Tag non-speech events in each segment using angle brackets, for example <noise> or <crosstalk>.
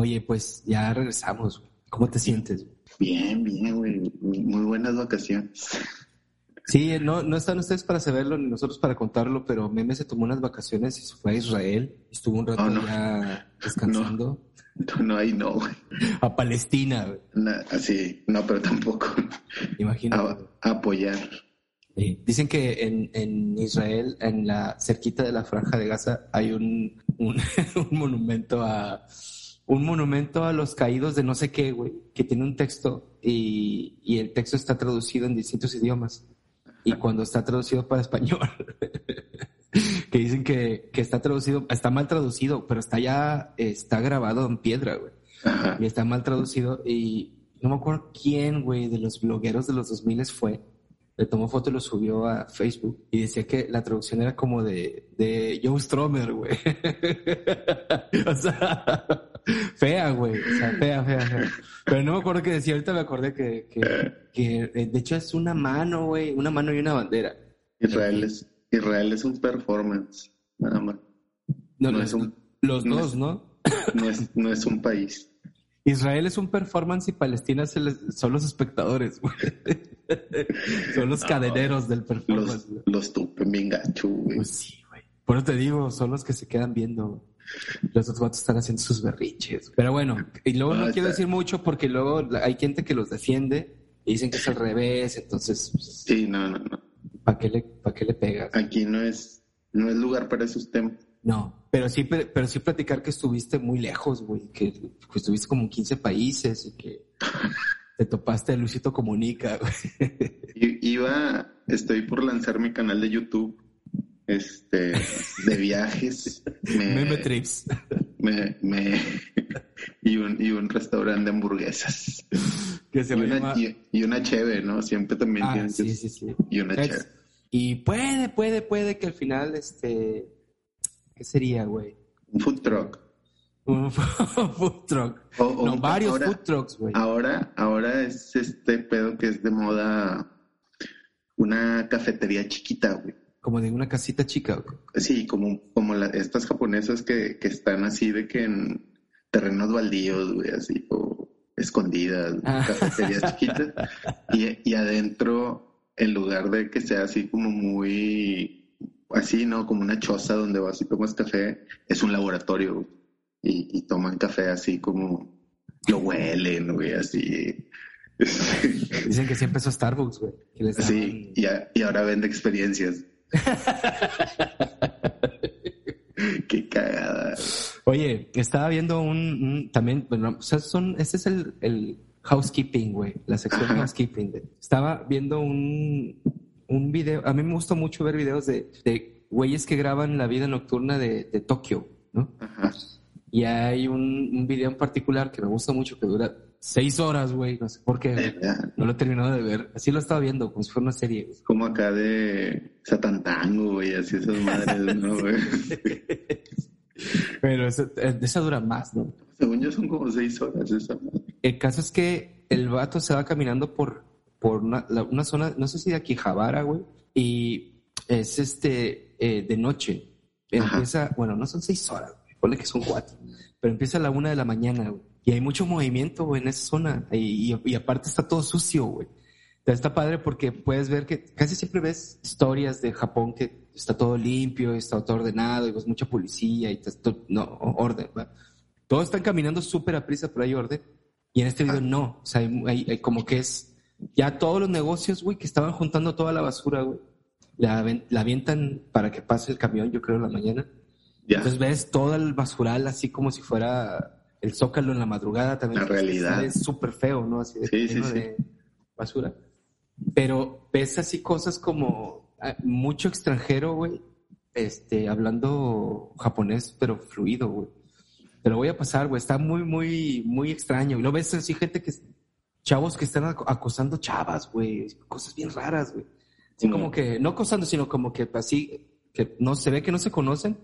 Oye, pues ya regresamos. ¿Cómo te sientes? Bien, bien, güey. Muy buenas vacaciones. Sí, no, no están ustedes para saberlo ni nosotros para contarlo, pero Meme se tomó unas vacaciones y se fue a Israel. Estuvo un rato Oh, ya <laughs> descansando. No, no hay no, güey. A Palestina, güey. Así, no, pero tampoco. Imagínate. A, a apoyar. Sí. Dicen que en, en Israel, en la cerquita de la franja de Gaza, hay un, un, <laughs> un monumento a un monumento a los caídos de no sé qué, güey, que tiene un texto y, y el texto está traducido en distintos idiomas. Y cuando está traducido para español, <laughs> que dicen que, que está traducido, está mal traducido, pero está ya, está grabado en piedra, güey Ajá. y está mal traducido y no me acuerdo quién, güey, de los blogueros de los 2000 fue. Le tomó foto y lo subió a Facebook y decía que la traducción era como de, de Joe Stromer, güey. <laughs> o sea, fea, güey. O sea, fea, fea, fea. Pero no me acuerdo qué decía. Ahorita me acordé que, que, que eh, de hecho es una mano, güey. Una mano y una bandera. Israel es, Israel es un performance, nada más. No, No no, es un- los no dos, es- ¿no? No es, no es un país. Israel es un performance y Palestina son los espectadores, güey. <laughs> son los No. cadeneros del performance. Los, los tupen bien gacho, güey. Pues sí, güey. Por eso te digo, son los que se quedan viendo. Los otros vatos están haciendo sus berriches. Pero bueno, y luego no No, quiero decir mucho porque luego hay gente que los defiende y dicen que es al revés, entonces, pues, Sí, no, no, no. ¿para qué, le, ¿para qué le pegas? Aquí no es, no es lugar para esos temas. No, pero sí, pe- pero sí platicar que estuviste muy lejos, güey, que, que estuviste como en 15 países y que <laughs> te topaste a Luisito Comunica, güey. Iba, estoy por lanzar mi canal de YouTube, este, de viajes. Me- Meme Trips. me, me- y un, y un restaurante de hamburguesas. Que se Y una, llamar- y, y una cheve, ¿no? Siempre también Ah, tienes sí, sí, sí. Y una cheve. Y puede, puede, puede que al final, este, ¿qué sería, güey? Un food truck. Un <laughs> food truck. O- No, un- varios ahora, food trucks, güey. Ahora, ahora es este pedo que es de moda una cafetería chiquita, güey. Como de una casita chica, güey. Sí, como, como la- estas japonesas que, que están así de que en terrenos baldíos, güey, así, o escondidas, Ah. cafeterías <laughs> chiquitas. Y, y adentro, en lugar de que sea así como muy, así, ¿no? Como una choza donde vas y tomas café, es un laboratorio, güey. Y, y toman café así como, lo huelen, güey, así. <laughs> Dicen que sí empezó Starbucks, güey. Sí, y, a- y ahora vende experiencias. <laughs> Qué cagada. Oye, estaba viendo un, un- también, bueno, o sea, son, este es el, el housekeeping, güey, la sección Ajá. housekeeping. estaba viendo un, un video, a mí me gusta mucho ver videos de, de güeyes que graban la vida nocturna de, de Tokio, ¿no? Ajá. Y hay un, un video en particular que me gusta mucho que dura seis horas, güey, no sé por qué, no lo he terminado de ver. Así lo estaba viendo, como si fuera una serie. güey. Como acá de Satantango, güey, así esas madres, ¿no, <laughs> güey? Pero esa, eh, esa dura más, ¿no? Según yo son como seis horas esa madre. El caso es que el vato se va caminando por, por una, la- una zona, no sé si de Akihabara, güey, y es este, eh, de noche. Ajá. Empieza, bueno, no son seis horas, ponle que son cuatro, pero empieza a la una de la mañana, güey, y hay mucho movimiento, güey, en esa zona, y, y- y aparte está todo sucio, güey. Entonces está padre porque puedes ver que casi siempre ves historias de Japón que está todo limpio, está todo ordenado, y ves mucha policía, y está todo, no, orden, ¿va? Todos están caminando súper a prisa, pero hay orden. Y en este video no. O sea, hay, hay- hay como que es ya todos los negocios, güey, que estaban juntando toda la basura, güey. La, la avientan para que pase el camión, yo creo, en la mañana. Ya, Entonces ves todo el basural así como si fuera el zócalo en la madrugada también. La realidad. Es súper feo, ¿no? Así de, Sí, sí, sí. de basura. Pero ves así cosas como ah, mucho extranjero, güey, este, hablando japonés, pero fluido, güey. Te lo voy a pasar, güey. Está muy, muy, muy extraño. Y lo ves así gente que, chavos que están ac- acosando chavas, güey. Cosas bien raras, güey. Así Mm. como que, no acosando, sino como que así, que no se ve que no se conocen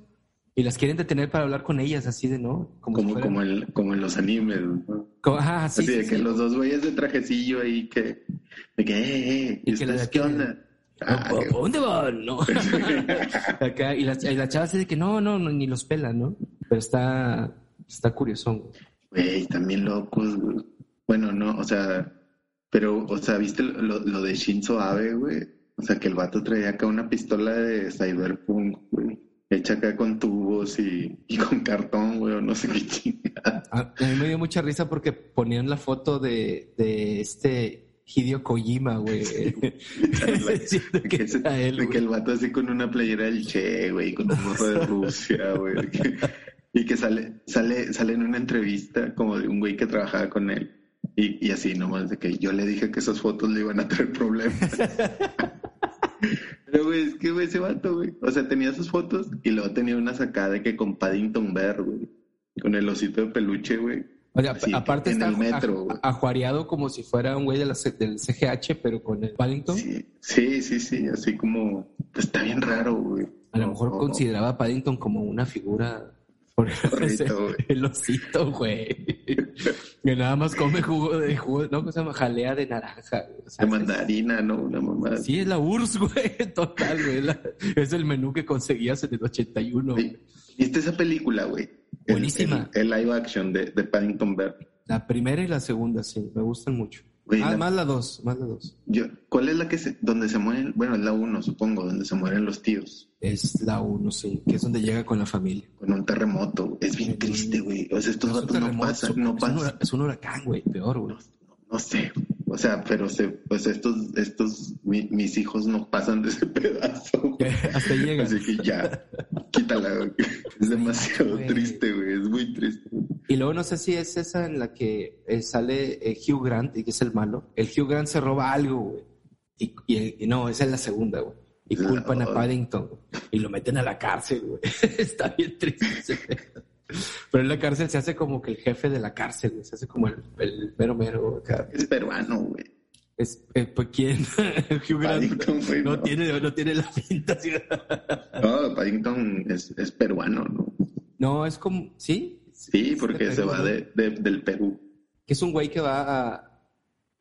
y las quieren detener para hablar con ellas, así de, ¿no? como, fueran- como, en, como en los animes, ¿no? como- ajá, sí, así sí, de que los dos güeyes de trajecillo ahí que, de que, eh, eh, Y ¿y que la qué onda? ¿A Ah, a qué- dónde van? No. <laughs> Acá, y la, y la chava así de que no, no, no, ni los pela, ¿no? Pero está, está curioso. Güey, también locos, güey. Bueno, no, o sea, pero, o sea, ¿viste lo, lo de Shinzo Abe, güey? O sea, que el vato traía acá una pistola de Cyberpunk, güey. Hecha acá con tubos y, y con cartón, güey, o no sé qué chingada. A, mí me dio mucha risa porque ponían la foto de, de este Hideo Kojima, güey. <laughs> Diciendo que que, ese- era él, de que el vato así con una playera del Che, güey, con un gorro de Rusia, güey. Y que sale, sale, sale en una entrevista como de un güey que trabajaba con él. Y, y así nomás de que yo le dije que esas fotos le iban a traer problemas. <laughs> Pero güey, es que güey, ese vato, güey. O sea, tenía sus fotos y luego tenía una sacada de que con Paddington Bear, güey. Con el osito de peluche, güey. O sea, Así, aparte está metro, a- ajuareado como si fuera un güey de la del CGH, pero con el Paddington. Sí, sí, sí, sí, así como, pues está bien raro, güey. A lo mejor O- o- consideraba a Paddington como una figura. Correcto, <laughs> el osito, güey. Que nada más come jugo de jugo, no, ¿cómo se llama? Jalea de naranja. O sea, de mandarina, ¿no? Una mamá. Sí, es la URSS, güey. <laughs> Total, güey. La- es el menú que conseguías en el 81. güey. Sí. ¿Viste esa película, güey? El- Buenísima. El, el live action de, de Paddington Bear. La primera y la segunda, sí, me gustan mucho. Güey, ah, la- más la dos, más la dos. Yo, ¿Cuál es la que se, donde se mueren? Bueno, es la uno, supongo, donde se mueren los tíos Es la uno, sí, que es donde llega con la familia. con un terremoto. Es bien triste, güey. O sea, estos es un vatos no pasan, no pasan. Es un huracán, güey, peor, güey. No sé. O sea, pero se, pues estos, estos, mi- mis hijos no pasan de ese <laughs> pedazo. güey. <laughs> Hasta llega. Así que ya, quítala, güey. Es demasiado güey. triste, güey. Es muy triste. Y luego no sé si es esa en la que eh, sale eh, Hugh Grant y que es el malo. El Hugh Grant se roba algo, güey. Y, y- y no, esa es la segunda, güey. Y La- culpan a Paddington güey, y lo meten a la cárcel, güey. <laughs> Está bien triste. Pero en la cárcel se hace como que el jefe de la cárcel, güey. Se hace como el, el mero mero. acá. Es peruano, güey. Es, eh, pues, ¿quién? <laughs> Hugh Grant Paddington, güey. no, No, tiene, no tiene la pinta así. No, Paddington es, es peruano, ¿no? No, es como, ¿sí? Sí, Es porque se va de, de- del Perú. que es un güey que va a...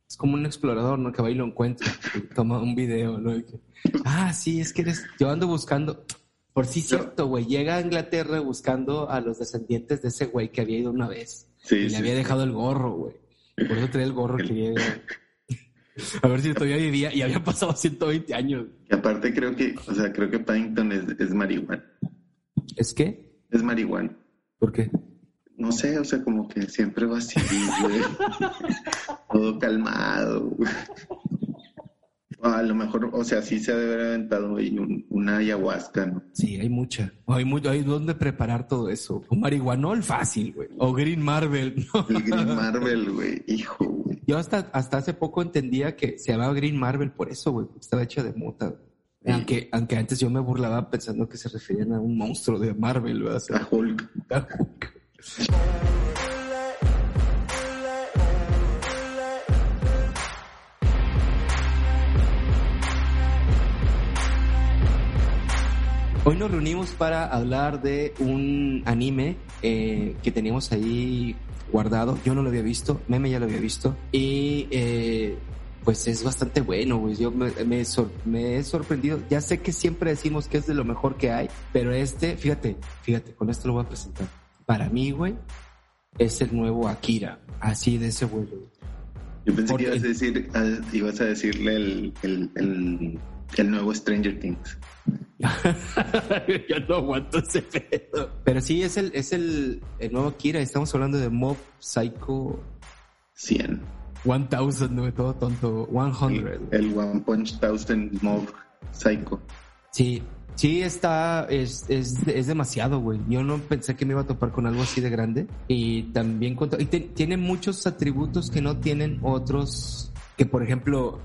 Es como un explorador, ¿no? Que va y lo encuentra. y toma un video, ¿no? Que, ah, sí, es que eres... Yo ando buscando... Por sí cierto, güey. Llega a Inglaterra buscando a los descendientes de ese güey que había ido una vez. Sí, y le había dejado el gorro, güey. Por eso traía el gorro que llega... <laughs> A ver si todavía vivía y había pasado 120 años. Y aparte creo que, o sea, creo que Paddington es, es marihuana. ¿Es que? Es marihuana. ¿Por qué? No sé, o sea, como que siempre va así, güey. <laughs> Todo calmado. A lo mejor, o sea, sí se ha de haber aventado ahí un- una ayahuasca, ¿no? Sí, hay mucha. Hay mucho, hay donde preparar todo eso. Un marihuanol fácil, güey. O Green Marvel, <laughs> ¿no? El Green Marvel, güey. Hijo, güey. Yo hasta, hasta hace poco entendía que se llamaba Green Marvel por eso, güey. Estaba hecho de mota. Sí. Aunque, aunque antes yo me burlaba pensando que se referían a un monstruo de Marvel, ¿verdad? O sea, A Hulk. <laughs> Hoy nos reunimos para hablar de un anime eh, que teníamos ahí guardado. Yo no lo había visto, Meme ya lo había visto. Y eh, pues es bastante bueno, güey. Yo me, me sor- me he sorprendido. Ya sé que siempre decimos que es de lo mejor que hay, pero este, fíjate, fíjate, con esto lo voy a presentar. Para mí, güey, es el nuevo Akira. Así de ese vuelo. güey. Yo pensé Porque- que ibas a decir, a- ibas a decirle el, el, el, el nuevo Stranger Things. <laughs> Yo no aguanto ese pedo. Pero sí, es el, es el, el nuevo Akira. Estamos hablando de Mob Psycho 100. 1000, no, todo tonto. 100. El One Punch Thousand Mob Psycho. Sí, sí está, es, es, es demasiado, güey. Yo no pensé que me iba a topar con algo así de grande. Y también con, y te- tiene muchos atributos que no tienen otros, que por ejemplo,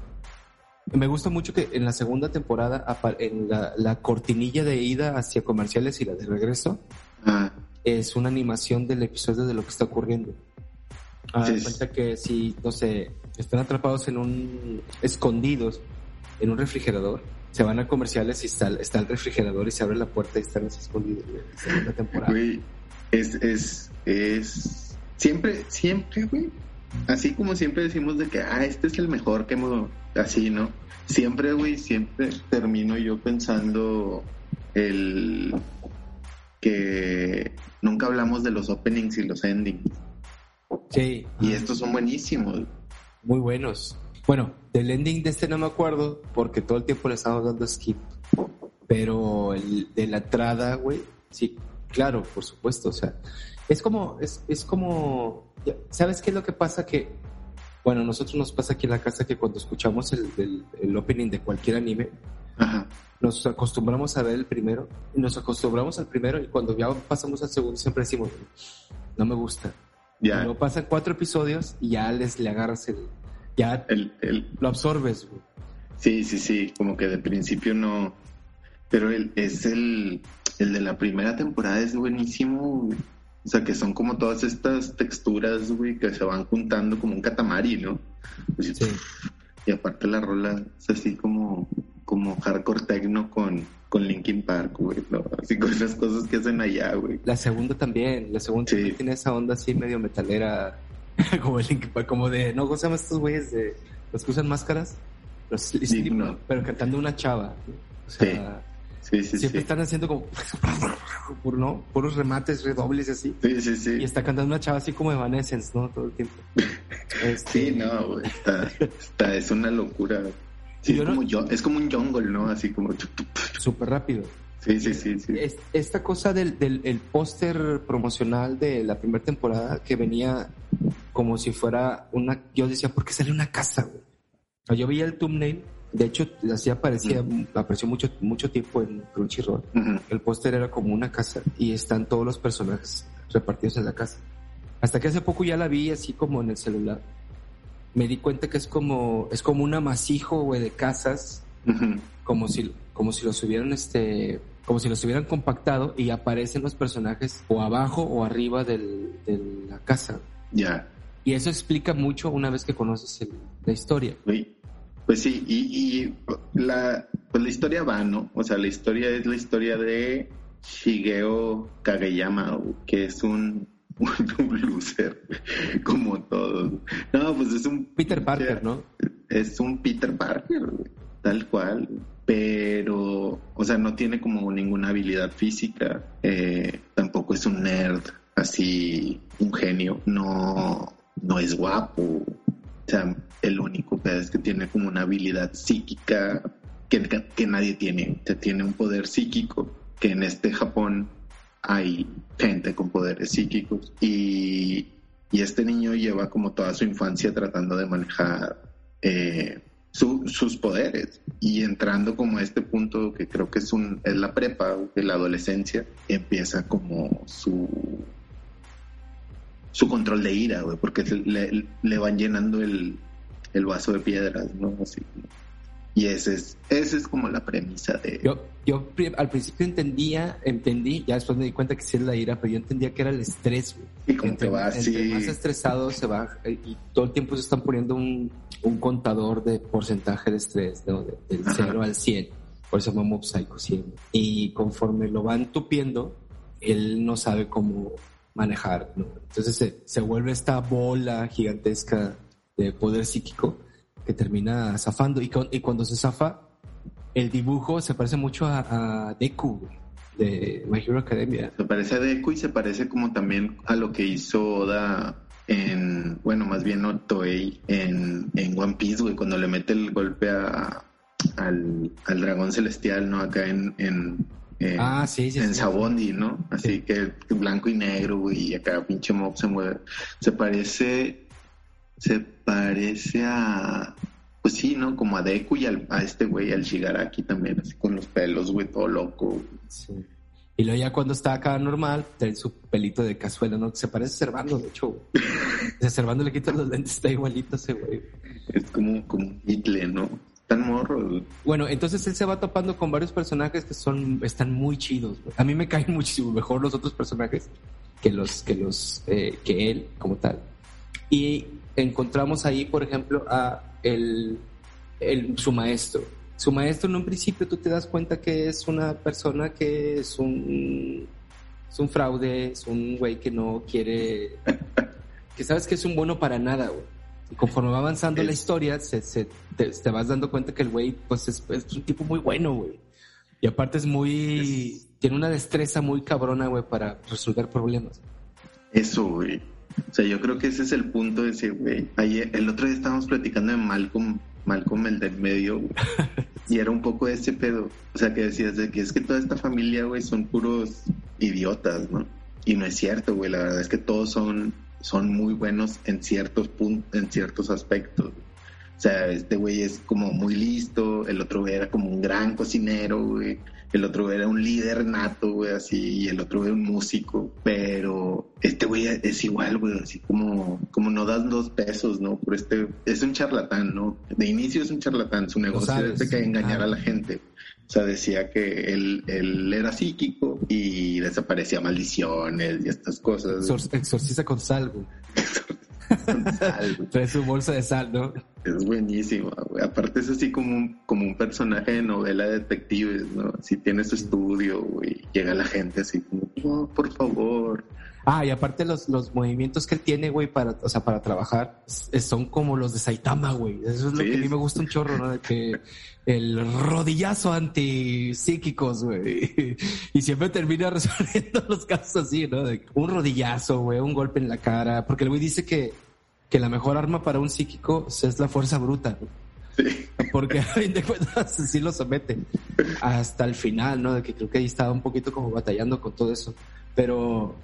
me gusta mucho que en la segunda temporada, en la, la cortinilla de ida hacia comerciales y la de regreso, Ah, es una animación del episodio de lo que está ocurriendo. Ah, Sí. cuenta que si, no sé, están atrapados en un, escondidos en un refrigerador, se van a comerciales y está, está el refrigerador y se abre la puerta y están escondidos, güey, en la segunda temporada. güey, es, es, es, siempre, siempre, güey, así como siempre decimos de que, ah, este es el mejor que hemos, así, ¿no? Siempre, güey, siempre termino yo pensando el que nunca hablamos de los openings y los endings. Sí. Y estos son buenísimos. Muy buenos. Bueno, del ending de este no me acuerdo porque todo el tiempo le estamos dando skip. Pero el de la entrada, güey, sí, claro, por supuesto. O sea, es como, es, es como, ¿sabes qué es lo que pasa? Que, bueno, nosotros nos pasa aquí en la casa que cuando escuchamos el, el, opening de cualquier anime, nos acostumbramos a ver el primero, nos acostumbramos al primero y cuando ya pasamos al segundo siempre decimos, no me gusta. Ya. No pasan cuatro episodios y ya les le agarras el, ya el, lo absorbes. Sí, sí, sí, como que de principio no, pero el, es el, el de la primera temporada es buenísimo, O sea, que son como todas estas texturas, güey, que se van juntando como un catamari, ¿no? Pues, sí. Y aparte la rola es así como, como hardcore techno con, con Linkin Park, güey, ¿no? Así con esas cosas que hacen allá, güey. La segunda también, la segunda tiene esa onda así medio metalera, <laughs> como el Linkin Park, como de, no, ¿cómo se llaman estos güeyes de los que usan máscaras? Los pero cantando una chava. O sea, Sí, sí, Siempre están haciendo como, <laughs> ¿no? Puros remates, redobles y así. Sí, sí, sí. Y está cantando una chava así como Evanescence, ¿no? Todo el tiempo. <laughs> Este, sí, no, está, está, es una locura. Sí, es, como yo, es como un jungle, ¿no? Así como... Súper rápido. Sí, sí, sí, sí. esta cosa del, del el póster promocional de la primera temporada que venía como si fuera una... Yo decía, ¿por qué sale una casa, güey? yo veía el thumbnail de hecho, así aparecía, apareció mucho, mucho tiempo en Crunchyroll. El póster era como una casa y están todos los personajes repartidos en la casa. Hasta que hace poco ya la vi así como en el celular. Me di cuenta que es como, es como un amasijo, güey, de casas. Como si, como si los hubieran, este, como si los hubieran compactado y aparecen los personajes o abajo o arriba del, de la casa. Ya. Y eso explica mucho una vez que conoces la historia. Pues sí, y, la, pues la historia va, ¿no? O sea, la historia es la historia de Shigeo Kageyama, que es un, <laughs> un loser, como todos. No, pues es un... Peter Parker, ¿no? Es un Peter Parker, tal cual. Pero, o sea, no tiene como ninguna habilidad física. Eh, tampoco es un nerd, así, un genio. No, no es guapo o sea, el único que es que tiene como una habilidad psíquica que, que nadie tiene. O sea, tiene un poder psíquico que en este Japón hay gente con poderes psíquicos y, y este niño lleva como toda su infancia tratando de manejar eh, sus poderes y entrando como a este punto que creo que es un es la prepa de la adolescencia empieza como su su control de ira, güey, porque le, van llenando el, el, vaso de piedras, ¿no? Así. Y ese es, ese es como la premisa de... Yo, yo al principio entendía, entendí, ya después me di cuenta que sí es la ira, pero yo entendía que era el estrés, güey. Y como entre, va así... más estresado se va, eh, y todo el tiempo se están poniendo un, un contador de porcentaje de estrés, ¿no? del 0 al 100. Por eso Mob Psycho 100. Y conforme lo van tupiendo, él no sabe cómo manejar. ¿no? Entonces se, se, vuelve esta bola gigantesca de poder psíquico que termina zafando. Y, y cuando se zafa, el dibujo se parece mucho a, Deku de My Hero Academia. Se parece a Deku y se parece como también a lo que hizo Oda en, bueno, más bien no Toei en, en One Piece, güey, cuando le mete el golpe a, al, al dragón celestial, ¿no? Acá en, en ah, sí, sí, en Sabondi, ¿no? Así que blanco y negro, güey, y acá pinche mob se mueve. Se parece, se parece a, pues sí, ¿no? Como a Deku y a este güey, al Shigaraki también, así con los pelos, güey, todo loco. Sí. Y luego ya cuando está acá normal, tiene su pelito de cazuela, ¿no? Se parece a Servando, de hecho. a Servando le quitan los lentes, está igualito ese güey. Es como, como un Hitler, ¿no? Tan morro. Bueno, entonces él se va topando con varios personajes que son, están muy chidos. A mí me caen <laughs> muchísimo mejor los otros personajes que los, que los, eh, que él como tal. Y encontramos ahí, por ejemplo, a el, el, su maestro. Su maestro en un principio tú te das cuenta que es una persona que es un, es un fraude, es un güey que no quiere, <laughs> que sabes que es un bueno para nada, güey y conforme va avanzando la historia, se, se te, vas dando cuenta que el güey, pues es, un tipo muy bueno, güey. Y aparte es muy, tiene una destreza muy cabrona, güey, para resolver problemas. Eso, güey. O sea, yo creo que ese es el punto de ese güey. Ayer, el otro día estábamos platicando de Malcolm, Malcolm el del medio, <laughs> y era un poco ese pedo. O sea, que decías de que es que toda esta familia, güey, son puros idiotas, ¿no? Y no es cierto, güey. La verdad es que todos son, son muy buenos en ciertos puntos, en ciertos aspectos. O sea, este güey es como muy listo, el otro güey era como un gran cocinero, güey el otro era un líder nato, güey, así, y el otro era un músico, pero este güey es igual, güey, así como, como no das dos pesos, ¿no? Por este, es un charlatán, ¿no? De inicio es un charlatán, su negocio es de que engañar a la gente. O sea, decía que él, él era psíquico y desaparecía maldiciones y estas cosas. Exorciza con <laughs> sal. Trae su bolsa de sal, ¿no? Es buenísimo, güey. Aparte es así como un, como un personaje de novela de detectives, ¿no? Si tiene su estudio, güey. Llega la gente así como, oh, por favor. Ah, y aparte los, los movimientos que él tiene, güey, para, o sea, para trabajar, son como los de Saitama, güey. Eso es lo que a mí me gusta un chorro, ¿no? De que el rodillazo anti psíquicos, güey. <laughs> Y siempre termina <laughs> resolviendo los casos así, ¿no? De un rodillazo, güey, un golpe en la cara. Porque el güey dice que, que la mejor arma para un psíquico es la fuerza bruta. Sí. Porque a fin de cuentas sí lo someten hasta el final, ¿no? De que creo que ahí estaba un poquito como batallando con todo eso. Pero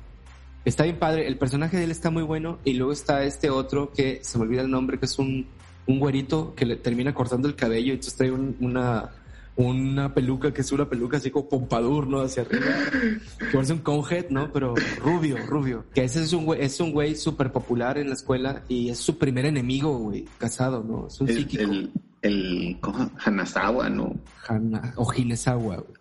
está bien padre. El personaje de él está muy bueno. Y luego está este otro que se me olvida el nombre, que es un un güerito que le termina cortando el cabello y entonces trae una, una peluca que es una peluca así como pompadour, ¿no? Hacia arriba. <laughs> Que parece un conhead, ¿no? Pero rubio, rubio. Que ese es un güey, es un güey súper popular en la escuela y es su primer enemigo, güey, casado, ¿no? Es un el, psíquico. El, el Hanazawa, ¿no? Hana, o Hinesawa, güey.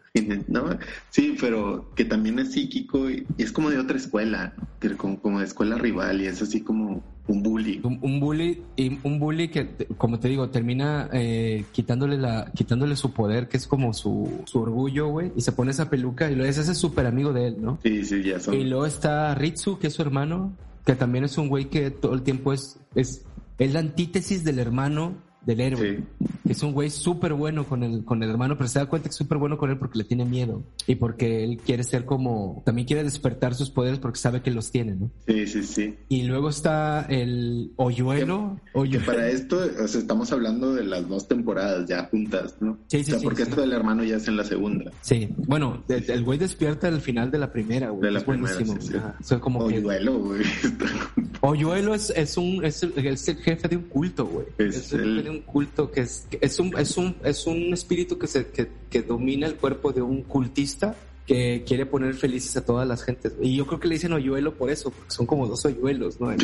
¿No? Sí, pero que también es psíquico y, es como de otra escuela, que como, como de escuela rival y es así como un bully. Un, bully y un bully que, como te digo, termina eh, quitándole la, quitándole su poder, que es como su, su orgullo, güey, y se pone esa peluca y lo es ese súper amigo de él, ¿no? Sí, sí, ya son. Y luego está Ritsu, que es su hermano, que también es un güey que todo el tiempo es, es, es la antítesis del hermano del héroe. Es un güey súper bueno con el, con el hermano, pero se da cuenta que es súper bueno con él porque le tiene miedo. Y porque él quiere ser como, también quiere despertar sus poderes porque sabe que los tiene, ¿no? Sí, sí, sí. Y luego está el Oyuelo. Que, para esto, o sea, estamos hablando de las dos temporadas ya juntas, ¿no? Sí, sí, o sea, porque esto del hermano ya es en la segunda. Sí, bueno, el güey despierta al final de la primera, güey. De la es buenísimo. Sí, como Oyuelo, güey. <laughs> Oyuelo es, es un, es el, es el jefe de un culto, güey. Es, el jefe de un culto que es, es un, es un, es un espíritu que se, que, que domina el cuerpo de un cultista que quiere poner felices a todas las gentes. Y yo creo que le dicen hoyuelo por eso, porque son como dos hoyuelos, ¿no? El,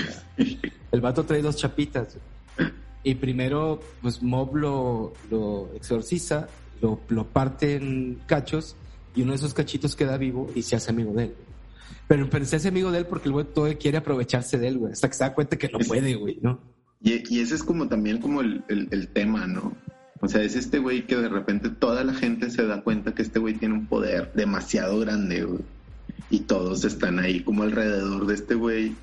el vato trae dos chapitas. Y primero, pues Mob lo, lo exorciza, lo, lo parte en cachos, y uno de esos cachitos queda vivo y se hace amigo de él. Pero, pero se hace amigo de él porque el güey todo quiere aprovecharse de él, güey. Hasta que se da cuenta que no puede, güey, ¿no? Y, y, ese es como también como el, el, el tema, ¿no? O sea, es este güey que de repente toda la gente se da cuenta que este güey tiene un poder demasiado grande, güey. Y todos están ahí como alrededor de este güey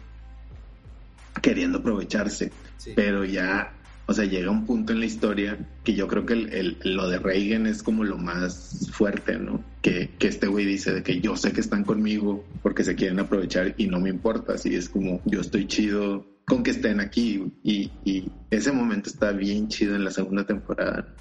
queriendo aprovecharse. Pero ya, o sea, llega un punto en la historia que yo creo que el, lo de Reagan es como lo más fuerte, ¿no? Que, que este güey dice de que yo sé que están conmigo porque se quieren aprovechar y no me importa. Así es como yo estoy chido con que estén aquí. Y, y, ese momento está bien chido en la segunda temporada.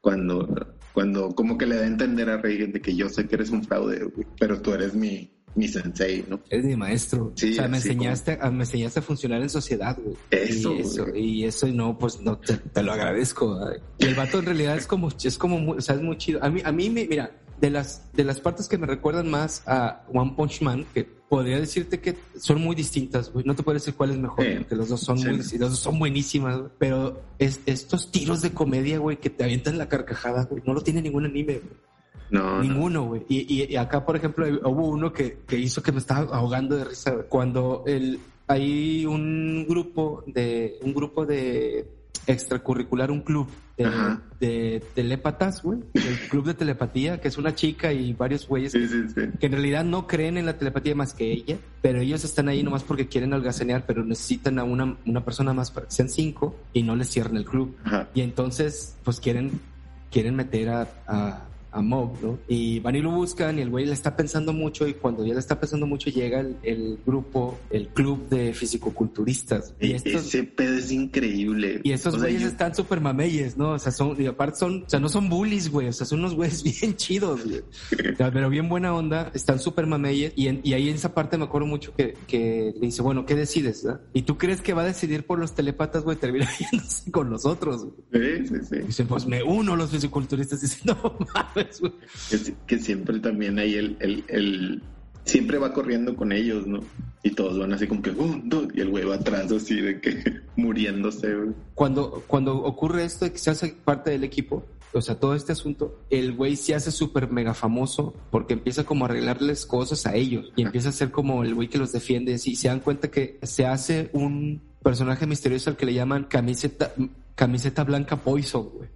Cuando, cuando como que le da a entender a Reagan de que yo sé que eres un fraude, pero tú eres mi, mi sensei, ¿no? Eres mi maestro. Sí, o sea, me enseñaste, me enseñaste a funcionar en sociedad, güey. Eso, y eso, y eso, no, pues no, te, te lo agradezco. Y el vato en realidad es como, es como, muy, o sea, es muy chido. A mí, a mí me, mira, de las, de las partes que me recuerdan más a One Punch Man, que podría decirte que son muy distintas, güey. No te puedo decir cuál es mejor, porque los dos son muy, los dos son buenísimas, güey. Pero es, estos tiros de comedia, güey, que te avientan la carcajada, güey, no lo tiene ningún anime, güey. No. Ninguno, güey. Y, y, acá, por ejemplo, hubo uno que, que hizo que me estaba ahogando de risa, güey. Cuando el, hay un grupo de, un grupo de extracurricular, un club de, de telépatas, güey, el club de telepatía, que es una chica y varios güeyes sí, sí, sí. que en realidad no creen en la telepatía más que ella, pero ellos están ahí nomás porque quieren algacenear, pero necesitan a una, una persona más para que sean cinco y no les cierren el club. Ajá. Y entonces, pues quieren, quieren meter a, a, a Mog, ¿no? Y van y lo buscan y el güey le está pensando mucho y cuando ya le está pensando mucho llega el, grupo, el club de fisicoculturistas. Y Ese pedo es increíble. Y estos güeyes están súper mameyes, ¿no? O sea, son, y aparte son, o sea, no son bullies, güey, o sea, son unos güeyes <laughs> bien chidos, güey. pero bien buena onda, están súper mameyes y, y ahí en esa parte me acuerdo mucho que, que le dice, bueno, ¿qué decides? ¿Y tú crees que va a decidir por los telepatas, güey? Termina <laughs> yéndose con nosotros, güey. Sí, sí, sí. Dicen, pues me uno a los fisiculturistas. Dicen, <laughs> no mames, güey. Que, siempre también hay el, el, el, Siempre va corriendo con ellos, ¿no? Y todos van así como que, dos, y el güey va atrás así de que <laughs> muriéndose, güey. Cuando, cuando ocurre esto de que se hace parte del equipo, o sea, todo este asunto, el güey se hace súper mega famoso porque empieza como a arreglarles cosas a ellos y empieza a ser como el güey que los defiende. Y se dan cuenta que se hace un personaje misterioso al que le llaman camiseta, camiseta blanca Poison, güey.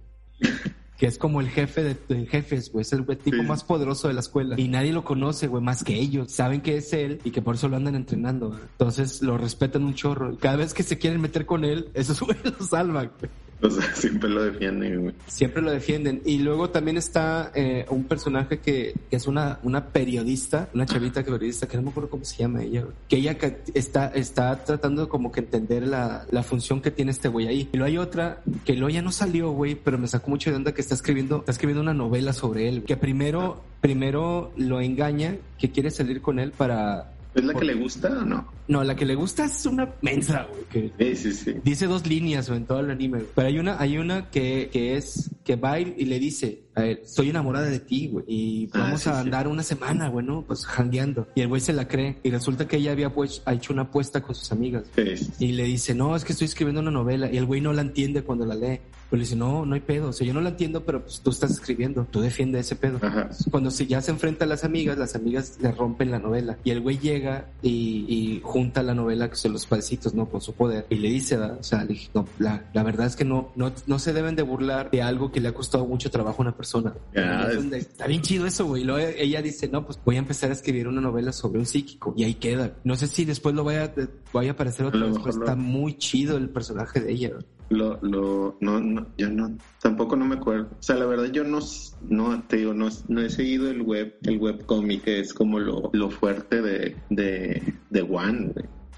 Que es como el jefe de, jefes, güey, es el tipo más poderoso de la escuela. Y nadie lo conoce, güey, más que ellos. Saben que es él y que por eso lo andan entrenando. Entonces lo respetan un chorro. Cada vez que se quieren meter con él, esos <laughs> güey lo salvan, güey. <laughs> O sea, siempre lo defienden, güey. Siempre lo defienden. Y luego también está eh, un personaje que, que, es una, una periodista, una chavita que periodista, que no me acuerdo cómo se llama ella, que ella está, está tratando como que entender la, la función que tiene este güey ahí. Y luego hay otra que luego ya no salió, güey, pero me sacó mucho de onda que está escribiendo, está escribiendo una novela sobre él, que primero, primero lo engaña, que quiere salir con él para ¿Es la que le gusta o no? No, la que le gusta es una mensa, güey. sí, sí, sí. Dice dos líneas, en todo el anime. Pero hay una, hay una que, que es, que va y le dice, a él, estoy enamorada de ti, güey. Y ah, vamos a andar una semana, güey, ¿no? Pues jangueando. Y el güey se la cree. Y resulta que ella había pues, ha hecho una apuesta con sus amigas. Y le dice, no, es que estoy escribiendo una novela. Y el güey no la entiende cuando la lee. Pues le dice, no, no hay pedo. O sea, yo no la entiendo, pero pues tú estás escribiendo. Tú defiendes ese pedo. Cuando se, ya se enfrenta a las amigas, las amigas le rompen la novela. Y el güey llega y, junta la novela que son los padecitos, ¿no? Con su poder. Y le dice, o sea, le dije, no, la, la, verdad es que no, no, no se deben de burlar de algo que le ha costado mucho trabajo a una persona. Está bien chido eso, güey. Luego ella dice, no, pues voy a empezar a escribir una novela sobre un psíquico. Y ahí queda. No sé si después lo vaya, vaya a aparecer otra vez, pero está muy chido el personaje de ella lo, lo, no, no, yo no, tampoco no me acuerdo. O sea, la verdad yo no, no, te digo, no, no he seguido el web, el webcomic, que es como lo, lo fuerte de, de, de One,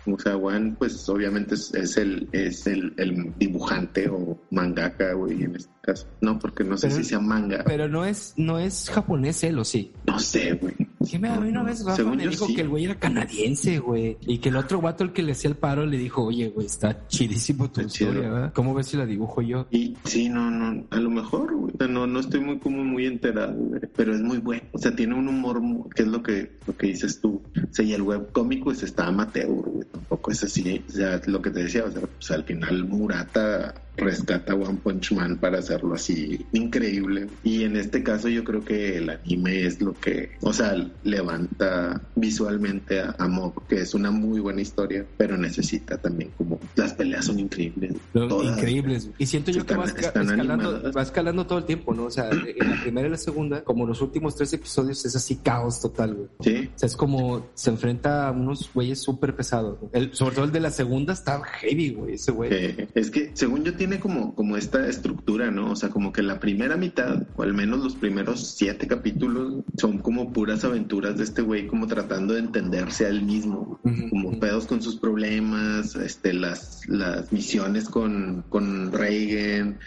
O sea, One, pues obviamente es, es el, es el, el, dibujante o mangaka, güey, en este No, porque no sé si sea manga. Pero no es, no es japonés él, ¿o sí? No sé, güey. Sí, me, a mí una vez Rafa me dijo que el güey era canadiense, güey. Y que el otro vato, el que le hacía el paro, le dijo, oye, güey, está chidísimo tu historia, ¿verdad? ¿Cómo ves si la dibujo yo? Y sí, no, no, a lo mejor, güey. O sea, no, no estoy muy como muy enterado, güey. Pero es muy bueno. O sea, tiene un humor, que es lo que, lo que dices tú. O sea, y el web cómico pues, está amateur, güey. Tampoco es así. O sea, lo que te decía, o sea, pues al final Murata rescata One Punch Man para hacerlo así increíble. Y en este caso yo creo que el anime es lo que, o sea, levanta visualmente a, a Mob, que es una muy buena historia, pero necesita también como las peleas son increíbles. increíbles. Y siento yo que va, escalando, va escalando todo el tiempo, ¿no? O sea, en la primera y la segunda, como los últimos tres episodios, es así caos total, güey. Sí. O sea, es como se enfrenta a unos güeyes súper pesados. El, sobre todo el de la segunda está heavy, güey, ese güey. Es que, según yo, tiene como, como esta estructura, ¿no? O sea, como que la primera mitad, o al menos los primeros siete capítulos, son como puras aventuras de este güey, como tratando de entenderse a él mismo, como pedos con sus problemas, este, las, las misiones con, con Reagan,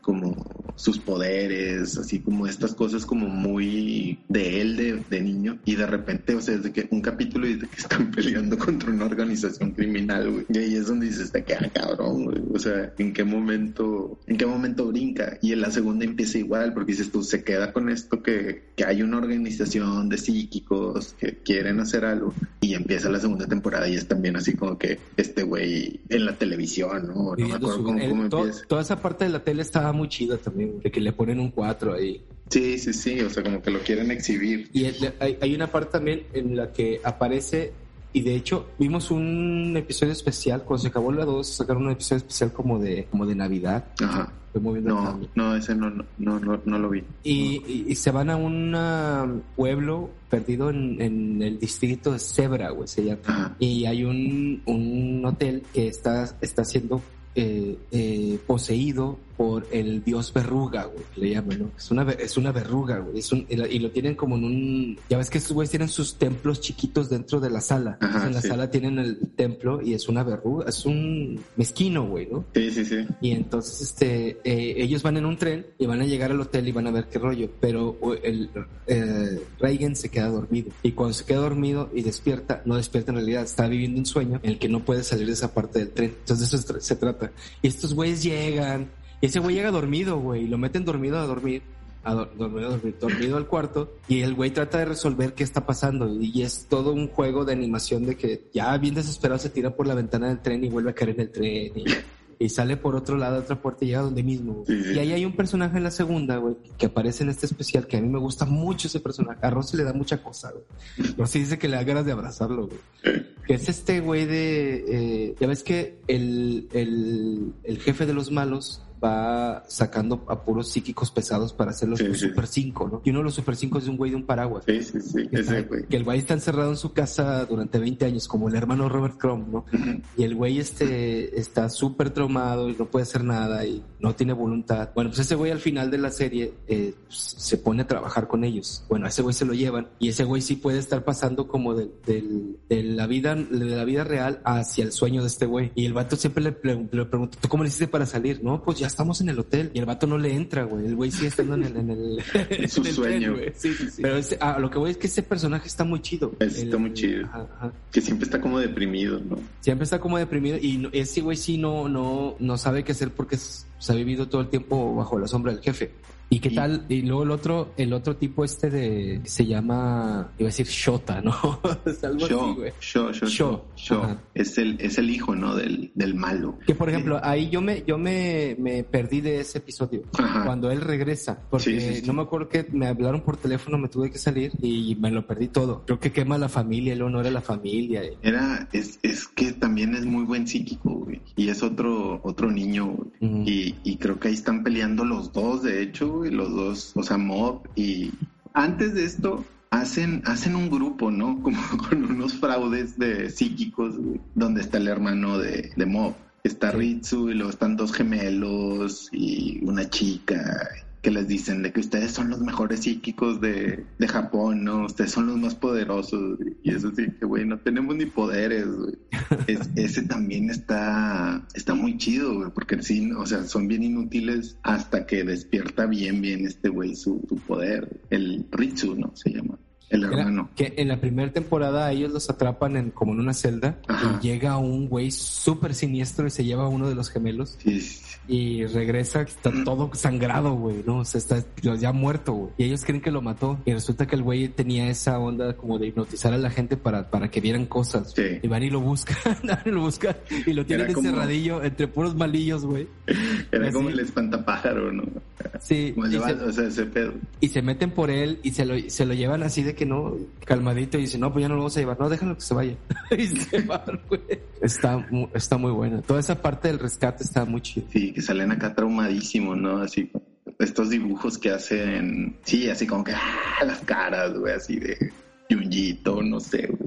como sus poderes, así como estas cosas como muy de él de, de, niño y de repente, o sea, desde que un capítulo y de que están <laughs> peleando contra una organización criminal, güey. Y ahí es donde dices, está que cabrón, güey. O sea, ¿en qué momento, en qué momento brinca? Y en la segunda empieza igual, porque dices tú, se queda con esto que, que hay una organización de psíquicos que quieren hacer algo y empieza la segunda temporada y es también así como que este güey en la televisión, ¿no? No me acuerdo cómo, empieza. Toda esa parte de la tele estaba muy chida también, de que le ponen un 4 ahí. Sí, sí, sí, o sea, como que lo quieren exhibir. Y hay, hay una parte también en la que aparece y de hecho, vimos un episodio especial, cuando se acabó la 2, sacaron un episodio especial como de, como de Navidad. Ajá no, no, ese no, no, no, no lo vi. Y, y, se van a un pueblo perdido en, en, el distrito de Zebra, güey, se llama. Y hay un, un hotel que está, está siendo eh, eh, poseído por el dios verruga, güey, que le llaman, ¿no? Es una, es una verruga, güey. Es un, y lo tienen como en un... Ya ves que estos güeyes tienen sus templos chiquitos dentro de la sala. en la sala tienen el templo y es una verruga, es un mezquino, güey, ¿no? Sí, sí, sí. Y entonces, este, eh, ellos van en un tren y van a llegar al hotel y van a ver qué rollo, pero el eh, Reagan se queda dormido. Y cuando se queda dormido y despierta, no despierta en realidad, está viviendo un sueño en el que no puede salir de esa parte del tren. Entonces de eso se trata. Y estos güeyes llegan y ese güey llega dormido, güey, y lo meten dormido a dormir, a dormido, dormido, dormido al cuarto, y el güey trata de resolver qué está pasando, y es todo un juego de animación de que ya bien desesperado se tira por la ventana del tren y vuelve a caer en el tren, y, sale por otro lado, otra puerta y llega donde mismo. Y ahí hay un personaje en la segunda, güey, que aparece en este especial, que a mí me gusta mucho ese personaje. A Rosy le da mucha cosa, güey. Rosy dice que le da ganas de abrazarlo, güey. Que es este güey de... Eh, ya ves que el, el, el jefe de los malos va sacando a puros psíquicos pesados para hacer los Super 5, ¿no? Y uno de los Super 5 es un güey de un paraguas. Sí, sí, sí. Que el güey está encerrado en su casa durante 20 años, como el hermano Robert Crumb, ¿no? Y el güey este está súper traumado y no puede hacer nada y no tiene voluntad. Bueno, pues ese güey al final de la serie eh, se pone a trabajar con ellos. Bueno, a ese güey se lo llevan y ese güey sí puede estar pasando como de, la vida de la vida real hacia el sueño de este güey. Y el vato siempre le, le pregunta, ¿tú cómo le hiciste para salir? No, pues ya estamos en el hotel y el vato no le entra, güey. El güey sigue estando en el, en el, <laughs> su sueño. sí, sí, sí. Pero a lo que voy es que ese personaje está muy chido. está muy chido. Que siempre está como deprimido, ¿no? Siempre está como deprimido y ese güey sí no, no, no sabe qué hacer porque se ha vivido todo el tiempo bajo la sombra del jefe. ¿Y qué tal? Y luego el otro, el otro tipo este de, se llama, iba a decir Shota, ¿no? <laughs> es algo así, güey. Sho, Sho, Es el, es el hijo, ¿no? Del, del malo. Que por ejemplo, ahí yo me, yo me, me perdí de ese episodio. Cuando él regresa. Porque no me acuerdo que me hablaron por teléfono, me tuve que salir y me lo perdí todo. Creo que quema la familia, el honor a la familia. Era, es, es que también es muy buen psíquico, güey. Y es otro, otro niño, y, y creo que ahí están peleando los dos, de hecho, los dos, o sea, Mob y antes de esto hacen, hacen un grupo, ¿no? <laughs> Como con unos fraudes de psíquicos, donde está el hermano de, de Mob. Está Ritsu y luego están dos gemelos y una chica que les dicen de que ustedes son los mejores psíquicos de, de Japón, ¿no? Ustedes son los más poderosos. Y eso sí, que güey, no tenemos ni poderes, güey. <laughs> ese también está, está muy chido, güey, porque sí, o sea, son bien inútiles hasta que despierta bien, bien este güey su, su poder. El Ritsu, ¿no? Se llama. El hermano. Que en la primera temporada ellos los atrapan en, como en una celda y llega un güey súper siniestro y se lleva a uno de los gemelos. Y regresa, está todo sangrado, güey, ¿no? O sea, está ya muerto, güey. Y ellos creen que lo mató. Y resulta que el güey tenía esa onda como de hipnotizar a la gente para, para que vieran cosas. Y <laughs> van y lo buscan, y lo buscan y lo tienen encerradillo entre puros malillos, güey. <laughs> Era como el espantapájaro, ¿no? Sí. y, se, o sea, ese pedo. y se meten por él y se lo, se lo llevan así de que no, calmadito y dice, no, pues ya no lo vamos a llevar, no, déjalo que se vaya. <laughs> y se va, güey. Está, está muy bueno. Toda esa parte del rescate está muy chido. Sí, que salen acá traumadísimos, ¿no? Así, estos dibujos que hacen, sí, así como que ah, las caras, güey, así de Junjito, no sé, güey.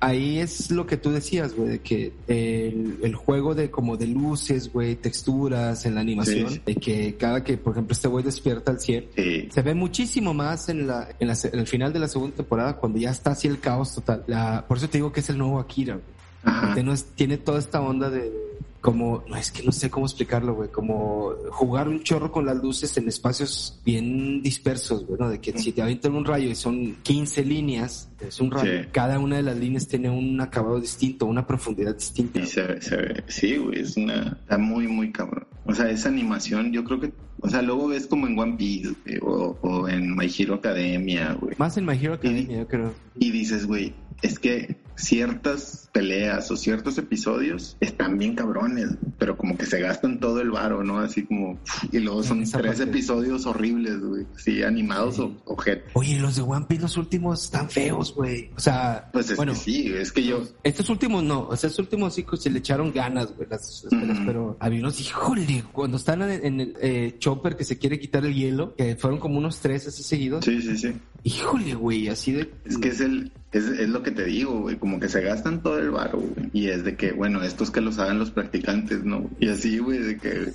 Ahí, es lo que tú decías, güey, de que el, juego de como de luces, güey, texturas en la animación, de que cada que, por ejemplo, este güey despierta al cielo, se ve muchísimo más en la, en, el final de la segunda temporada cuando ya está así el caos total. La, por eso te digo que es el nuevo Akira, güey. tiene toda esta onda de como, no es que no sé cómo explicarlo, güey, como jugar un chorro con las luces en espacios bien dispersos, güey, ¿no? De que si te avientan un rayo y son 15 líneas, es un rayo, cada una de las líneas tiene un acabado distinto, una profundidad distinta. Y se ve, se ve, sí, güey, es una, está muy, muy cabrón. O sea, esa animación, yo creo que o sea, luego ves como en One Piece o, o, en My Hero Academia, güey. Más en My Hero Academia, yo creo. Y dices, güey, es que ciertas peleas o ciertos episodios están bien cabrones, pero como que se gastan todo el varo, ¿no? Así como, y luego son tres episodios horribles, güey, sí, animados o objetos. Oye, los de One Piece, los últimos están feos, güey. O sea, pues es bueno, que sí, es que yo. Estos últimos no, o sea, estos últimos sí se le echaron ganas, güey, las, pero había unos, híjole, cuando están en, el eh, chopper que se quiere quitar el hielo, que fueron como unos tres así seguidos. Sí, sí, sí. Híjole, güey, así de. Es que es el, es, es, lo que te digo, güey, como que se gastan todo el barro, güey. Y es de que, bueno, estos que los hagan los practicantes, ¿no? Y así, güey, de que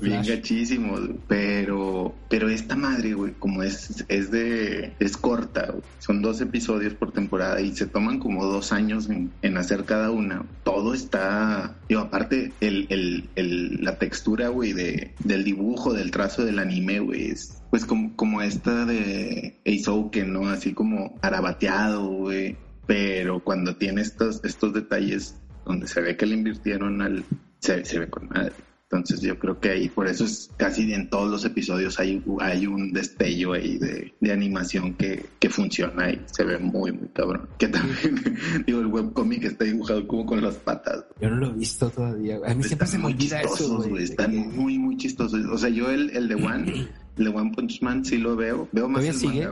bien gachísimos, pero, pero esta madre, güey, como es, es de, es corta, son dos episodios por temporada y se toman como dos años en, hacer cada una. Todo está, digo, aparte, el, el, el, la textura, güey, de, del dibujo, del trazo del anime, güey, es pues como, como esta de Eizouken, ¿no? Así como arabateado, güey. Pero cuando tiene estos, estos detalles donde se ve que le invirtieron al... Se, se ve con madre. Entonces yo creo que ahí, por eso es casi en todos los episodios hay, hay un destello ahí de, de animación que, que, funciona y se ve muy, muy cabrón. Que también, <laughs> digo, el webcomic está dibujado como con las patas. Yo no lo he visto todavía. A mí siempre se me olvida eso. Güey. Están muy, muy chistosos. O sea, yo el, el de One <clears throat> de One Punch Man sí lo veo. Veo más ¿Todavía sigue?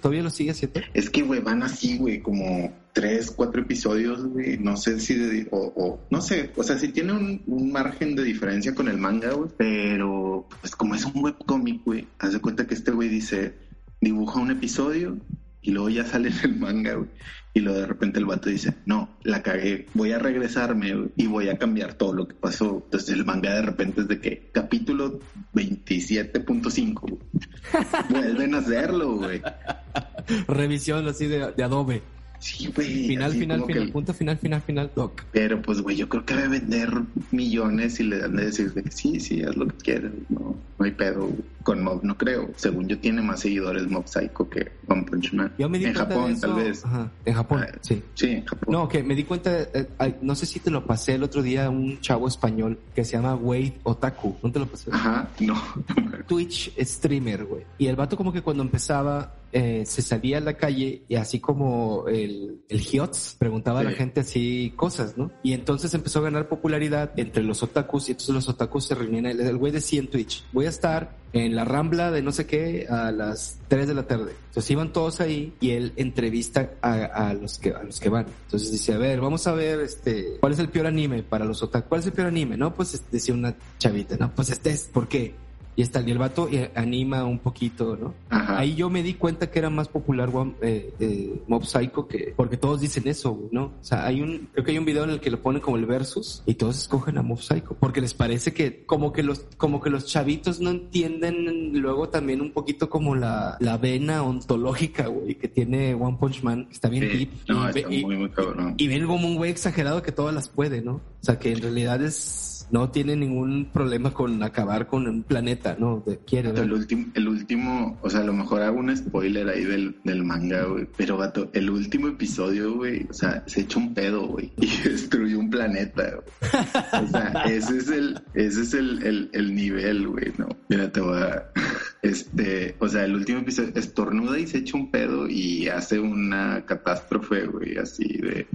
¿Todavía, lo sigue haciendo? Es que, güey, van así, güey, como tres, cuatro episodios, güey. No sé si, de, o, o, no sé, o sea, si tiene un, un, margen de diferencia con el manga, güey. Pero, pues como es un webcómic, güey, haz de cuenta que este güey dice, dibuja un episodio y luego ya sale en el manga, güey. Y luego de repente el vato dice, no, la cagué, voy a regresarme y voy a cambiar todo lo que pasó. Entonces el manga de repente es de que capítulo 27.5, <laughs> vuelven a hacerlo, güey. Revisión así de, de Adobe. Sí, güey. Final, final, final, punto final, final, final, doc. Pero pues, güey, yo creo que debe vender millones y le dan de decir que sí, sí, haz lo que quieras. No, no hay pedo. Con Mob no creo. Según yo, tiene más seguidores Mob Psycho que One Punch Man. Yo me di en Japón, tal vez. Ajá. En Japón, ah, sí. Sí, en Japón. No, que me di cuenta, eh, no sé si te lo pasé el otro día, un chavo español que se llama Wade Otaku. ¿No te lo pasé? Ajá, no. Twitch streamer, güey. Y el vato como que cuando empezaba eh, se salía a la calle y así como el, el Hiots preguntaba a la gente así cosas, ¿no? Y entonces empezó a ganar popularidad entre los otakus y entonces los otakus se reunían. El güey decía en Twitch, voy a estar en la rambla de no sé qué a las 3 de la tarde. Entonces iban todos ahí y él entrevista a, los que a los que van. Entonces dice, a ver, vamos a ver este cuál es el peor anime para los otakus. ¿Cuál es el peor anime? No, pues decía una chavita, no, pues este es, ¿por qué? Y está y el vato eh, anima un poquito, ¿no? Ahí yo me di cuenta que era más popular eh, eh, Mob Psycho que porque todos dicen eso, ¿no? O sea, hay un creo que hay un video en el que lo ponen como el versus y todos escogen a Mob Psycho porque les parece que como que los como que los chavitos no entienden luego también un poquito como la, la vena ontológica, güey, que tiene One Punch Man, que está bien deep. No, está muy, muy cabrón. Y ven como un güey exagerado que todas las puede, ¿no? O sea, que en realidad es no tiene ningún problema con acabar con un planeta, ¿no? Quiere, el último, el último, o sea, a lo mejor hago un spoiler ahí del, del manga, güey, pero vato, el último episodio, güey, o sea, se echa un pedo, güey, <laughs> y destruyó un planeta, güey. O sea, ese es el, ese es el, el, el nivel, güey, ¿no? Mira, te voy a, <laughs> este, o sea, el último episodio estornuda y se echa un pedo y hace una catástrofe, güey, así de,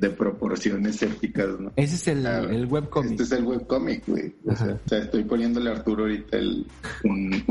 de, proporciones épicas, ¿no? Ese es el, ah, el webcomic. Este es el webcomic, güey. O sea, estoy poniéndole a Arturo ahorita el, un,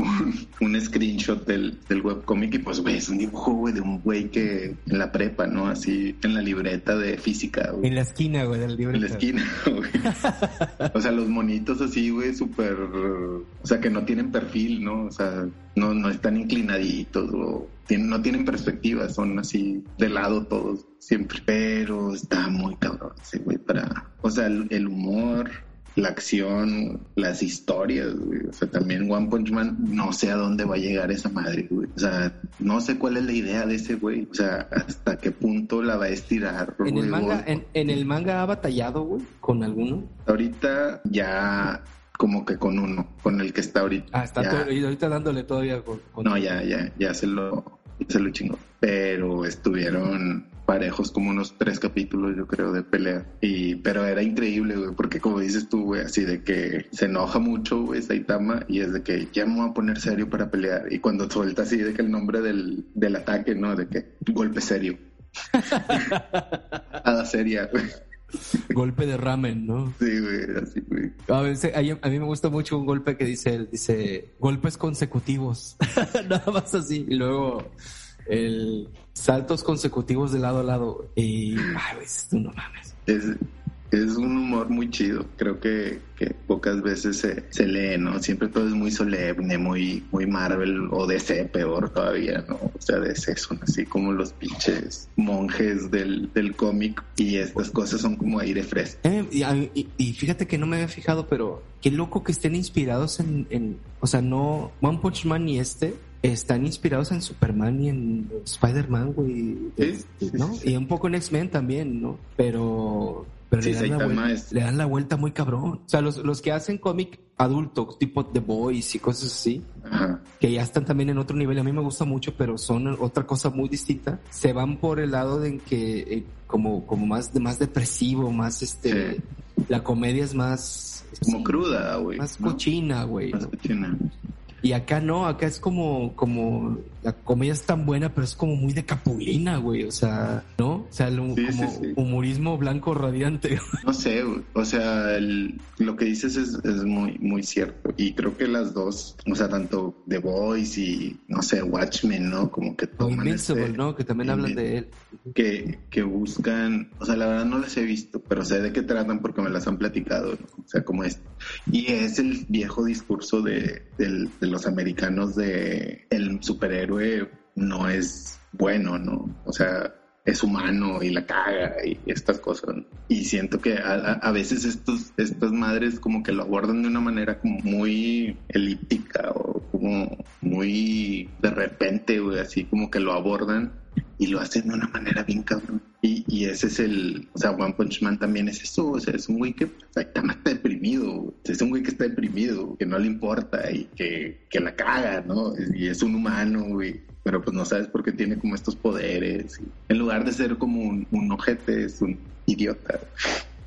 un, screenshot del, del webcomic y pues, güey, es un dibujo, güey, de un güey que en la prepa, ¿no? Así, en la libreta de física, güey. En la esquina, güey, del libreta. En la esquina, <laughs> güey. o sea, los monitos así, güey, súper... O sea, que no tienen perfil, ¿no? O sea, no, no están inclinaditos o no tienen perspectiva, son así de lado todos siempre. Pero está muy cabrón ese güey para, o sea, el, humor, la acción, las historias, güey. O sea, también One Punch Man, no sé a dónde va a llegar esa madre, güey. O sea, no sé cuál es la idea de ese güey. O sea, hasta qué punto la va a estirar. En el manga, en, el manga ha batallado, güey, con alguno. Ahorita ya como que con uno, con el que está ahorita. Ah, está todo, y ahorita dándole todavía con, No, ya, ya, ya se lo, se lo chingó. Pero estuvieron parejos como unos tres capítulos, yo creo, de pelea. Y, pero era increíble, güey, porque como dices tú, güey, así de que se enoja mucho, güey, Saitama, y es de que ya me voy a poner serio para pelear. Y cuando suelta así de que el nombre del, del ataque, ¿no? De que golpe serio <laughs> a la serie, güey. <laughs> Golpe de ramen, ¿no? Sí, güey, así, güey. A, veces, a, mí me gusta mucho un golpe que dice, él, dice, golpes consecutivos. <laughs> Nada más así. Y luego, el saltos consecutivos de lado a lado. Y, ay, güey, no mames. Es, es un humor muy chido. Creo que, que pocas veces se, se, lee, ¿no? Siempre todo es muy solemne, muy, muy Marvel o DC, peor todavía, ¿no? O sea, DC son así como los pinches monjes del, del cómic y estas cosas son como aire fresco. Eh, y, y, fíjate que no me había fijado, pero qué loco que estén inspirados en, en o sea, no, One Punch Man y este están inspirados en Superman y en Spider-Man, güey. ¿Sí? ¿no? Sí, sí, y un poco en X-Men también, ¿no? Pero pero Sí, le, dan la vuelta, es- le dan la vuelta muy cabrón. O sea, los, los que hacen cómic adulto, tipo The Boys y cosas así, Ajá. que ya están también en otro nivel, a mí me gusta mucho, pero son otra cosa muy distinta, se van por el lado de que eh, como, como más, más depresivo, más este, Sí. la comedia es más... Como sí, cruda, güey. Más ¿no? cochina, güey. Más ¿no? cochina. Y acá no, acá es como, como, la comedia es tan buena, pero es como muy de capulina, güey, o sea, ¿no? O sea, el, Sí, como sí, sí. humorismo blanco radiante. <laughs> No sé, o sea, el- lo que dices es, es muy, muy cierto. Y creo que las dos, o sea, tanto The Voice y, no sé, Watchmen, ¿no? Como que toman Invincible, este- ¿no? Que también hablan de él. que, que buscan, o sea, la verdad no las he visto, pero sé de qué tratan porque me las han platicado, ¿no? O sea, como es. Y es el viejo discurso de, del- de los americanos de el superhéroe no es bueno, ¿no? O sea, es humano y la caga y estas cosas. ¿no? Y siento que a, veces estos, estas madres como que lo abordan de una manera como muy elíptica o como muy de repente, güey, así como que lo abordan y lo hacen de una manera bien cabrón. Y, y ese es el, o sea, One Punch Man también es eso, o sea, es un güey que está deprimido, güey. es un güey que está deprimido, que no le importa y que, que la caga, ¿no? Y es un humano, güey. Pero pues no sabes por qué tiene como estos poderes. En lugar de ser como un, un ojete, es un idiota.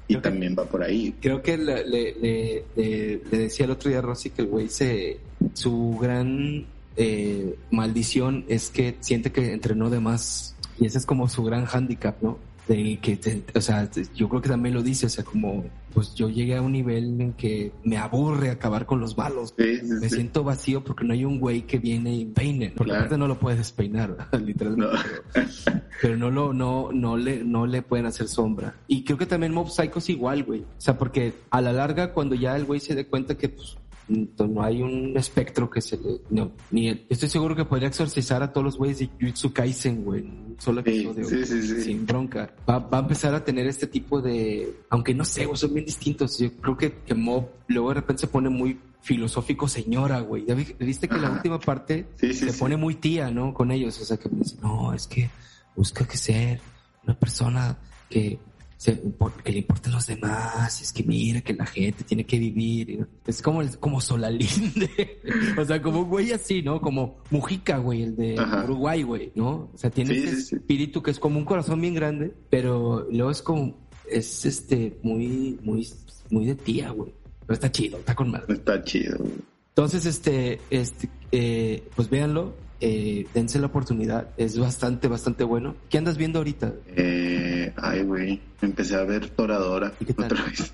Y Creo que- también va por ahí. Creo que le, le, le- le- le decía el otro día a Rosy que el güey se, su gran eh, maldición es que siente que entrenó de más. Y ese es como su gran hándicap, ¿no? De que, te- o sea, yo creo que también lo dice, o sea, como, pues yo llegué a un nivel en que me aburre acabar con los malos. Sí, sí, Me sí. siento vacío porque no hay un güey que viene y peine. Porque Claro. aparte no lo puedes despeinar, <laughs> literalmente. No. Pero, <laughs> pero no lo, no, no le, no le pueden hacer sombra. Y creo que también Mob Psycho es igual, güey. O sea, porque a la larga, cuando ya el güey se dé cuenta que, pues, no hay un espectro que se le, no, ni el- estoy seguro que podría exorcizar a todos los güeyes de Jujutsu Kaisen, güey, en un solo episodio. sí, güey, sí, sí. Sin bronca. Va, va a empezar a tener este tipo de, aunque no sé, güey, son bien distintos. Yo creo que, que Mob luego de repente se pone muy filosófico señora, güey. Ya vi- viste que la última parte se pone muy tía, ¿no? Con ellos. O sea, que me dice, no, es que busca que ser una persona que, se, impor- que le importen los demás. Es que mira que la gente tiene que vivir. Es como, como Solalinde. <laughs> o sea, como un güey así, ¿no? Como Mujica, güey, el de Ajá. Uruguay, güey, ¿no? O sea, tiene Sí, ese sí. espíritu que es como un corazón bien grande, pero luego es como, es este, muy, muy, muy de tía, güey. Pero está chido, está con madre. Está chido. güey. Entonces, este, este, eh, pues véanlo, eh, dense la oportunidad, es bastante, bastante bueno. ¿Qué andas viendo ahorita? Eh, ay, güey. Empecé a ver Toradora ¿Y qué tal? otra vez.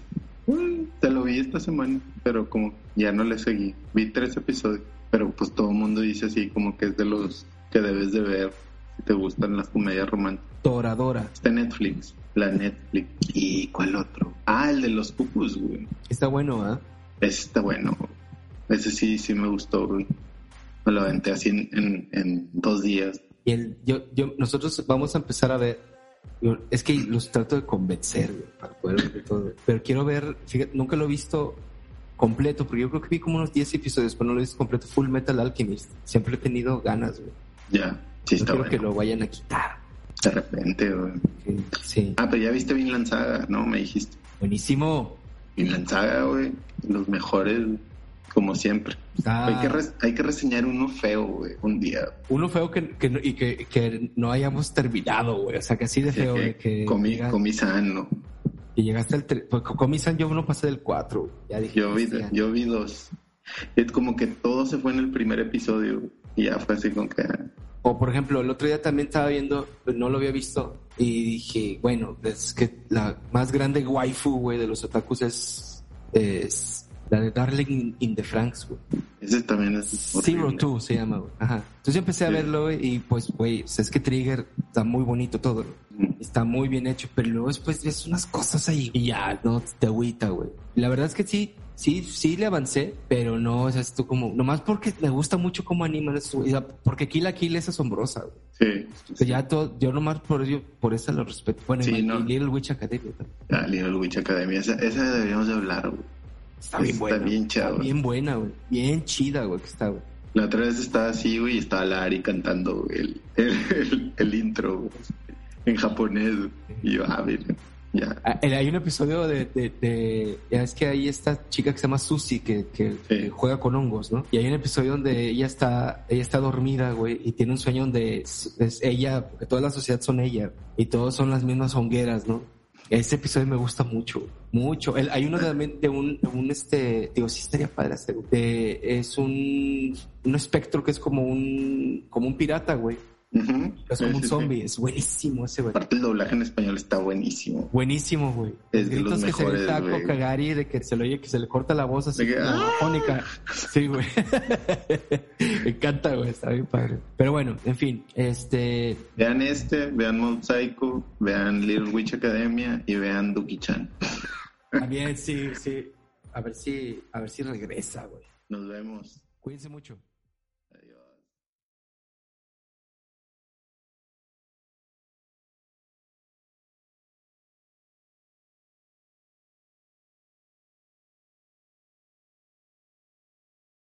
Te lo vi esta semana, pero como ya no le seguí. Vi tres episodios, pero pues todo el mundo dice así como que es de los que debes de ver si te gustan las comedias románticas. Toradora. Está en Netflix, la Netflix. ¿Y cuál otro? Ah, el de los cucus, güey. Está bueno, ¿ah? Ese está bueno. Ese sí, sí me gustó, güey. Me lo aventé así en, en, en dos días. Y el, yo, yo, nosotros vamos a empezar a ver. yo- es que los trato de convencer, para poder ver todo. Pero quiero ver, fíjate, nunca lo he visto completo, porque yo creo que vi como unos 10 episodios, pero no lo he visto completo. Full Metal Alchemist. Siempre he tenido ganas, güey. Ya, sí No está quiero bueno. que lo vayan a quitar. De repente, güey. Sí. Ah, pero ya viste Vinland Saga, ¿no? Me dijiste. Buenísimo. Vinland Saga, güey. Los mejores, como siempre. Ah, Hay, que res- hay que reseñar uno feo, güey, un día. uno feo que, que no- y que, que no hayamos terminado, güey. O sea, que así de feo, de que, comí, llega- comí sano. que llegaste al... Pues, Comi-san yo no pasé del 4. Ya dije. Yo vi, yo vi dos. Es como que todo se fue en el primer episodio. Y ya fue así con que... O por ejemplo, el otro día también estaba viendo, no lo había visto, y dije, bueno, es que la más grande waifu, güey, de los otakus es, es la de Darling in the Franks, güey. Ese también es. Zero Two se llama, güey. Ajá. Entonces yo empecé a verlo, güey, y pues, güey, es que Trigger está muy bonito todo, Está muy bien hecho, pero luego después ves unas cosas ahí y ya, no te agüita, güey. La verdad es que sí, sí, sí le avancé, pero no, o sea, esto como, nomás porque me gusta mucho cómo animan eso, porque Kill la Kill es asombrosa, güey. Sí. ya todo, yo nomás por ello, por eso lo respeto. Bueno, y, Little Witch Academia también. Ah, Little Witch Academia, esa, esa deberíamos de hablar, güey. Está bien buena. Está bien chida, Bien buena, güey. Bien chida, güey, que está, güey. La otra vez estaba así, güey, y estaba Lari cantando el, el, el, intro, güey, en japonés. Y yo, ah, miren. Ya. Ah, hay un episodio de, de, ya es que hay esta chica que se llama Susie que, que, juega con hongos, ¿no? Y hay un episodio donde ella está, ella está dormida, güey, y tiene un sueño donde es, ella, que toda la sociedad son ella, y todos son las mismas hongueras, ¿no? Ese episodio me gusta mucho, mucho. hay uno de, de un, un, este, digo, sí estaría padre hacer. De, es un, un espectro que es como un, como un pirata, güey es como un zombie, es buenísimo ese, güey. Aparte el doblaje en español está buenísimo. Buenísimo, güey. Es de los mejores, que se le Cagari de que se le oye que se le corta la voz así ¡ah! Sí, güey. <laughs> Me encanta, güey, está bien padre. Pero bueno, en fin, este... Vean este, vean Mount Psycho, vean Little Witch Academia y vean Duki-chan. También, sí, sí. A ver si, a ver si regresa, güey. Nos vemos. Cuídense mucho.